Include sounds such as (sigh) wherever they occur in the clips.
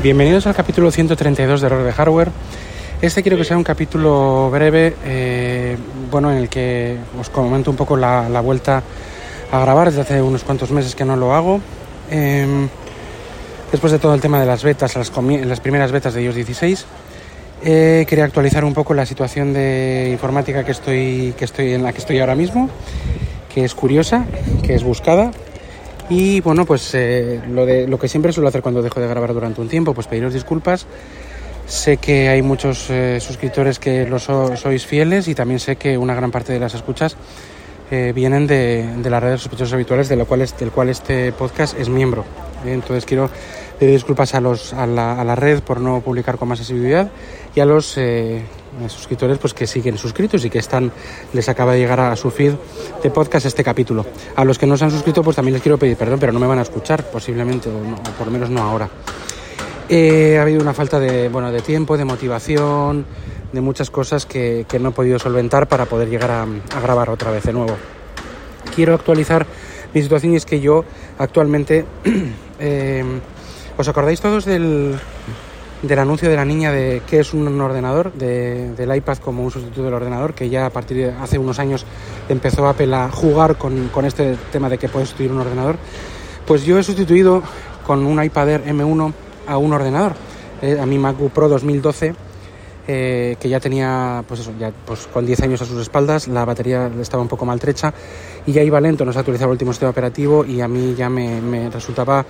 Bienvenidos al capítulo 132 de Error de Hardware. Este quiero que sea un capítulo breve, eh, bueno, en el que os comento un poco la, vuelta a grabar. Desde hace unos cuantos meses que no lo hago. Em, después de todo el tema de las betas, las, primeras betas de iOS 16, eh, quería actualizar un poco la situación de informática que estoy, que estoy en la que estoy ahora mismo, que es curiosa, que es buscada y bueno, pues eh, lo, de, lo que siempre suelo hacer cuando dejo de grabar durante un tiempo, pues pediros disculpas. Sé que hay muchos eh, suscriptores que lo sois fieles y también sé que una gran parte de las escuchas eh, vienen de, de, las redes sospechosos habituales, de lo cual del cual este podcast es miembro. entonces quiero pedir disculpas a, los, a, la, a la red por no publicar con más asiduidad y a los suscriptores pues que siguen suscritos y que están les acaba de llegar a su feed de podcast este capítulo. A los que no se han suscrito pues también les quiero pedir perdón, pero no me van a escuchar posiblemente o, por lo menos no ahora. Eh, ha habido una falta de, bueno, de tiempo, de motivación, de muchas cosas que, que no he podido solventar para poder llegar a, grabar otra vez de nuevo. Quiero actualizar mi situación y es que yo actualmente... (clears throat) Eh, ¿Os acordáis todos del, del anuncio de la niña de qué es un ordenador, de, del iPad como un sustituto del ordenador, que ya a partir de hace unos años empezó Apple a jugar con, este tema de que puede sustituir un ordenador, pues yo he sustituido con un iPad Air M1 a un ordenador, eh, a mi MacBook Pro 2012, eh, que ya tenía, pues pues con 10 años a sus espaldas, la batería estaba un poco maltrecha y ya iba lento, no se actualizaba el último sistema operativo y a mí ya me resultaba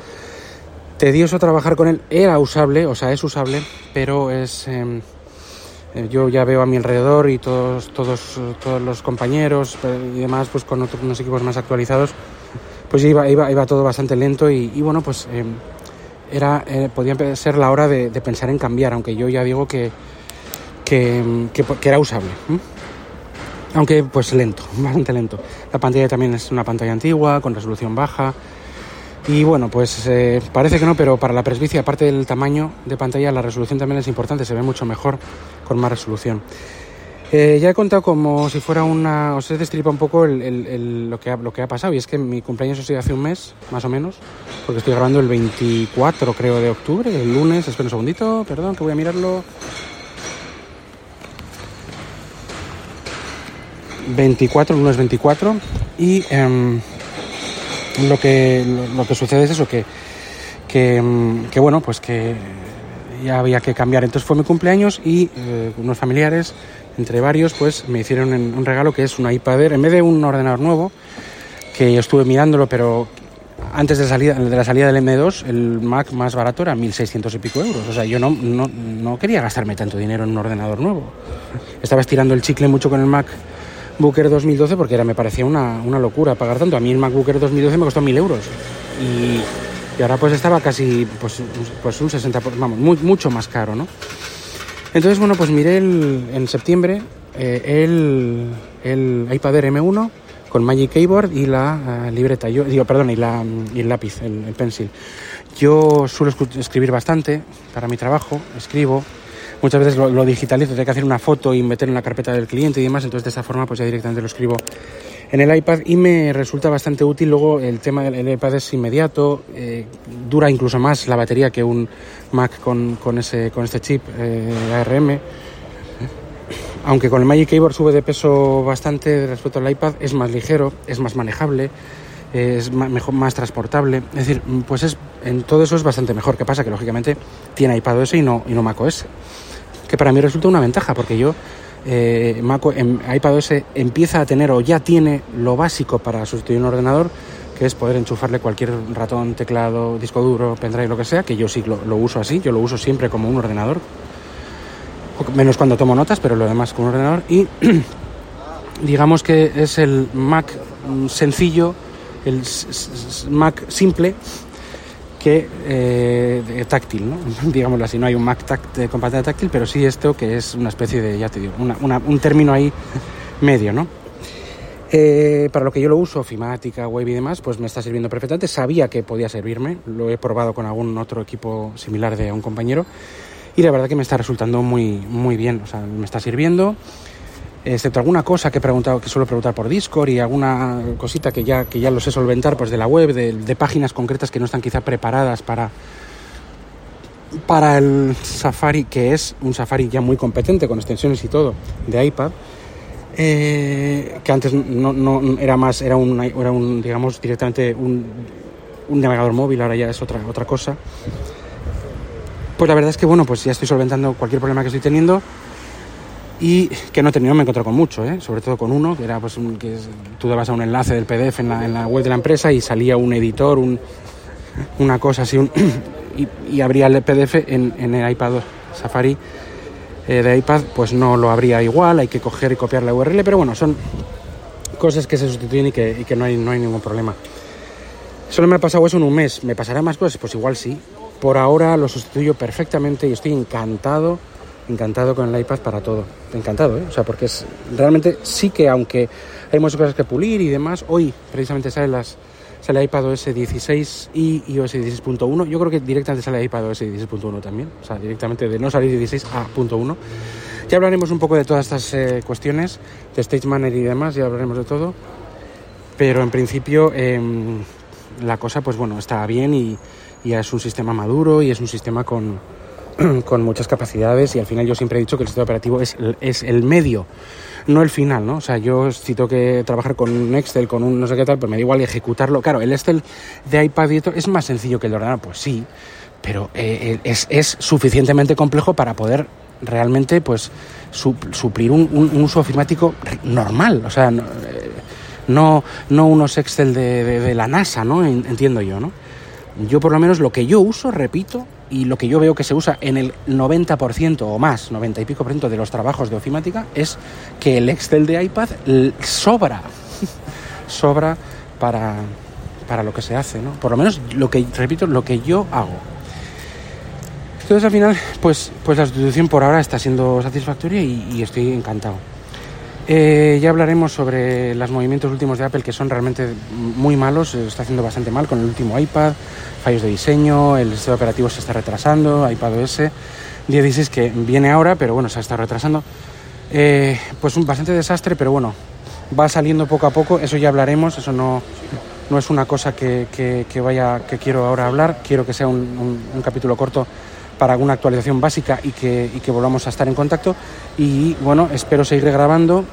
tedioso trabajar con él. Era usable, o sea, es usable, pero es... Em, eh, yo ya veo a mi alrededor y todos, todos, todos los compañeros y demás, pues con otros unos equipos más actualizados, pues iba, iba, iba todo bastante lento y, bueno, pues em, era, eh, podía ser la hora de, pensar en cambiar, aunque yo ya digo que, que, em, era usable. Aunque pues lento, (laughs) bastante lento. La pantalla también es una pantalla antigua, con resolución baja, y bueno, pues eh, parece que no, pero para la presbicia, aparte del tamaño de pantalla, la resolución también es importante, se ve mucho mejor con más resolución. Eh, ya he contado como si fuera una... Os he destripa un poco lo, que ha, lo que ha pasado y es que mi cumpleaños ha sido hace un mes, más o menos, porque estoy grabando el 24, creo, de octubre, el lunes, espera un segundito, perdón, que voy a mirarlo. 24, el lunes 24 y... Em, lo que, lo, que sucede es eso, que, mm, que, bueno, pues que ya había que cambiar. Entonces fue mi cumpleaños y eh, unos familiares, entre varios, pues me hicieron un regalo que es una iPad Air, en vez de un ordenador nuevo, que yo estuve mirándolo, pero antes de, salida, de la salida del M2, el Mac más barato era 1.600 y pico euros. O sea, yo no, no, no quería gastarme tanto dinero en un ordenador nuevo. Estaba estirando el chicle mucho con el Mac Booker 2012 porque era, me parecía una, una, locura pagar tanto. A mí el MacBook 2012 me costó mil euros y, y, ahora pues estaba casi pues, pues un 60, vamos, mucho más caro, ¿no? Entonces, bueno, pues miré en septiembre eh, el, el, iPad Air M1 con Magic Keyboard y la uh, libreta, yo digo, perdón, y, la, y el lápiz, el, el pencil. Yo suelo escribir bastante para mi trabajo, escribo, muchas veces lo, lo digitalizo, tengo que hacer una foto y meter en la carpeta del cliente y demás, entonces de esa forma pues ya directamente lo escribo en el iPad y me resulta bastante útil. Luego el tema del iPad es inmediato, eh, dura incluso más la batería que un Mac con, con, ese, con este chip eh, ARM. Aunque con el Magic Keyboard sube de peso bastante respecto al iPad, es más ligero, es más manejable, es más, mejor, más transportable. Es decir, pues es, en todo eso es bastante mejor. ¿Qué pasa? Que lógicamente tiene iPadOS y no, y no macOS que para mí resulta una ventaja, porque yo, eh, Mac, en iPadOS empieza a tener o ya tiene lo básico para sustituir un ordenador, que es poder enchufarle cualquier ratón, teclado, disco duro, pendrive, lo que sea, que yo sí lo, uso así, yo lo uso siempre como un ordenador, menos cuando tomo notas, pero lo demás como un ordenador, y (clears throat) digamos que es el Mac sencillo, el Mac simple, que eh, táctil, ¿no? (laughs) digámoslo así. No hay un Mac tact, con pantalla táctil, pero sí esto que es una especie de, ya te digo, una, una, un término ahí (laughs) medio, ¿no? Eh, para lo que yo lo uso, ofimática, web y demás, pues me está sirviendo perfectamente. Sabía que podía servirme, lo he probado con algún otro equipo similar de un compañero y la verdad que me está resultando muy, muy bien, o sea, me está sirviendo excepto alguna cosa que he preguntado, que suelo preguntar por Discord y alguna cosita que ya, que ya lo sé solventar pues de la web, de, de páginas concretas que no están quizá preparadas para, para el Safari, que es un Safari ya muy competente con extensiones y todo de iPad, eh, que antes no, no, era más, era un, era un digamos, directamente un, un, navegador móvil, ahora ya es otra, otra cosa. Pues la verdad es que, bueno, pues ya estoy solventando cualquier problema que estoy teniendo y que no he tenido, me encontré con mucho, ¿eh? sobre todo con uno, que era pues que tú dabas a un enlace del PDF en la, en la, web de la empresa y salía un editor, un, una cosa así, un, (coughs) y, y, abría el PDF en, en el iPad Safari eh, de iPad, pues no lo habría igual, hay que coger y copiar la URL, pero bueno, son cosas que se sustituyen y que, y que no, hay, no hay ningún problema. Solo me ha pasado eso en un mes, ¿me pasará más cosas? Pues igual sí. Por ahora lo sustituyo perfectamente y estoy encantado, encantado con el iPad para todo. Encantado, ¿eh? O sea, porque es realmente sí que aunque hay muchas cosas que pulir y demás, hoy precisamente salen las, sale iPadOS 16 y iOS 16.1. Yo creo que directamente sale iPadOS 16.1 también, o sea, directamente de no salir 16 a .1. Ya hablaremos un poco de todas estas eh, cuestiones, de Stage Manager y demás, ya hablaremos de todo. Pero en principio eh, la cosa, pues bueno, está bien y, es un sistema maduro y es un sistema con, (clears throat) con muchas capacidades y al final yo siempre he dicho que el sistema operativo es, es el medio no el final, ¿no? O sea, yo si tengo que trabajar con un Excel, con un no sé qué tal, pues me da igual ejecutarlo. Claro, el Excel de iPad y es más sencillo que el de ordenador, pues sí, pero eh, es, es, suficientemente complejo para poder realmente, pues, su, suplir un, un, un, uso ofimático normal, o sea, no, no, no unos Excel de, de, de la NASA, ¿no? Entiendo yo, ¿no? Yo por lo menos lo que yo uso, repito, y lo que yo veo que se usa en el 90% o más, 90 y pico por ciento de los trabajos de ofimática, es que el Excel de iPad sobra, (laughs) sobra para, para lo que se hace, ¿no? Por lo menos lo que, repito, lo que yo hago. Entonces al final, pues, pues la sustitución por ahora está siendo satisfactoria y, y estoy encantado. Eh, ya hablaremos sobre los movimientos últimos de Apple que son realmente muy malos, está haciendo bastante mal con el último iPad, fallos de diseño, el sistema operativo se está retrasando, iPadOS 16 que viene ahora, pero bueno, se está retrasando. Eh, pues un bastante desastre, pero bueno, va saliendo poco a poco, eso ya hablaremos, eso no, no es una cosa que, que, vaya, que quiero ahora hablar, quiero que sea un, un capítulo corto para alguna actualización básica y que, y que volvamos a estar en contacto. Y bueno, espero seguir grabando,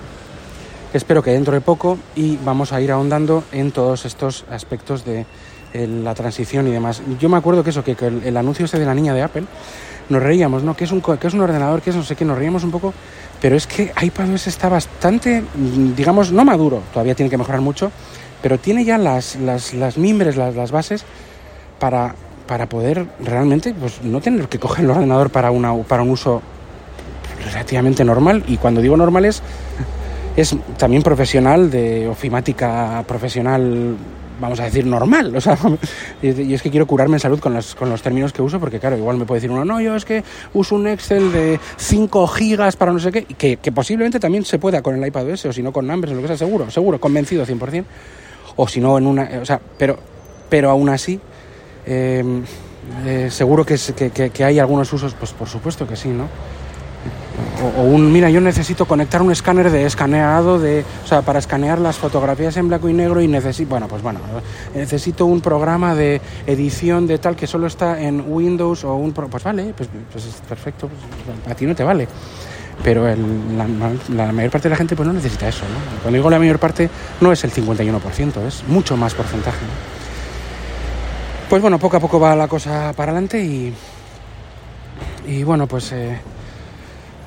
espero que dentro de poco y vamos a ir ahondando en todos estos aspectos de eh, la transición y demás. Yo me acuerdo que eso, que, el, anuncio este de la niña de Apple, nos reíamos, ¿no? Que es un, que es un ordenador, que es no sé qué, nos reíamos un poco, pero es que iPadOS está bastante, digamos, no maduro, todavía tiene que mejorar mucho, pero tiene ya las, las, las mimbres, las, las bases para, para poder realmente pues, no tener que coger el ordenador para, una, para un uso relativamente normal. Y cuando digo normal es, es también profesional, de ofimática profesional, vamos a decir, normal. O sea, (laughs) y es que quiero curarme en salud con los, con los términos que uso, porque claro, igual me puede decir uno, no, yo es que uso un Excel de 5 gigas para no sé qué, que, que posiblemente también se pueda con el iPad OS, o si no con Numbers, o lo que sea, seguro, seguro, convencido 100%. O si no en una, o sea, pero, pero aún así, eh, eh, seguro que, que, que, hay algunos usos, pues por supuesto que sí, ¿no? O, un, mira, yo necesito conectar un escáner de escaneado, de, o sea, para escanear las fotografías en blanco y negro y necesito, bueno, pues bueno, necesito un programa de edición de tal que solo está en Windows o un, pues vale, pues, pues es perfecto, pues, a ti no te vale. Pero el, la, la, mayor parte de la gente pues no necesita eso, ¿no? Cuando digo la mayor parte, no es el 51%, es mucho más porcentaje. Pues bueno, poco a poco va la cosa para adelante y, y bueno, pues eh,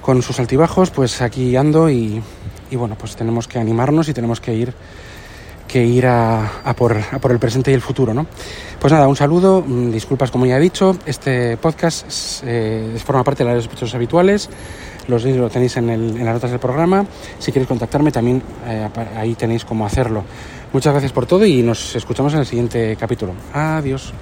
con sus altibajos, pues aquí ando y, y, bueno, pues tenemos que animarnos y tenemos que ir que ir a, a, por, a por el presente y el futuro, ¿no? Pues nada, un saludo, mm, disculpas como ya he dicho, este podcast eh, forma parte de las sospechosos habituales, los lo tenéis en, el, en, las notas del programa, si queréis contactarme también eh, ahí tenéis cómo hacerlo. Muchas gracias por todo y nos escuchamos en el siguiente capítulo. Adiós.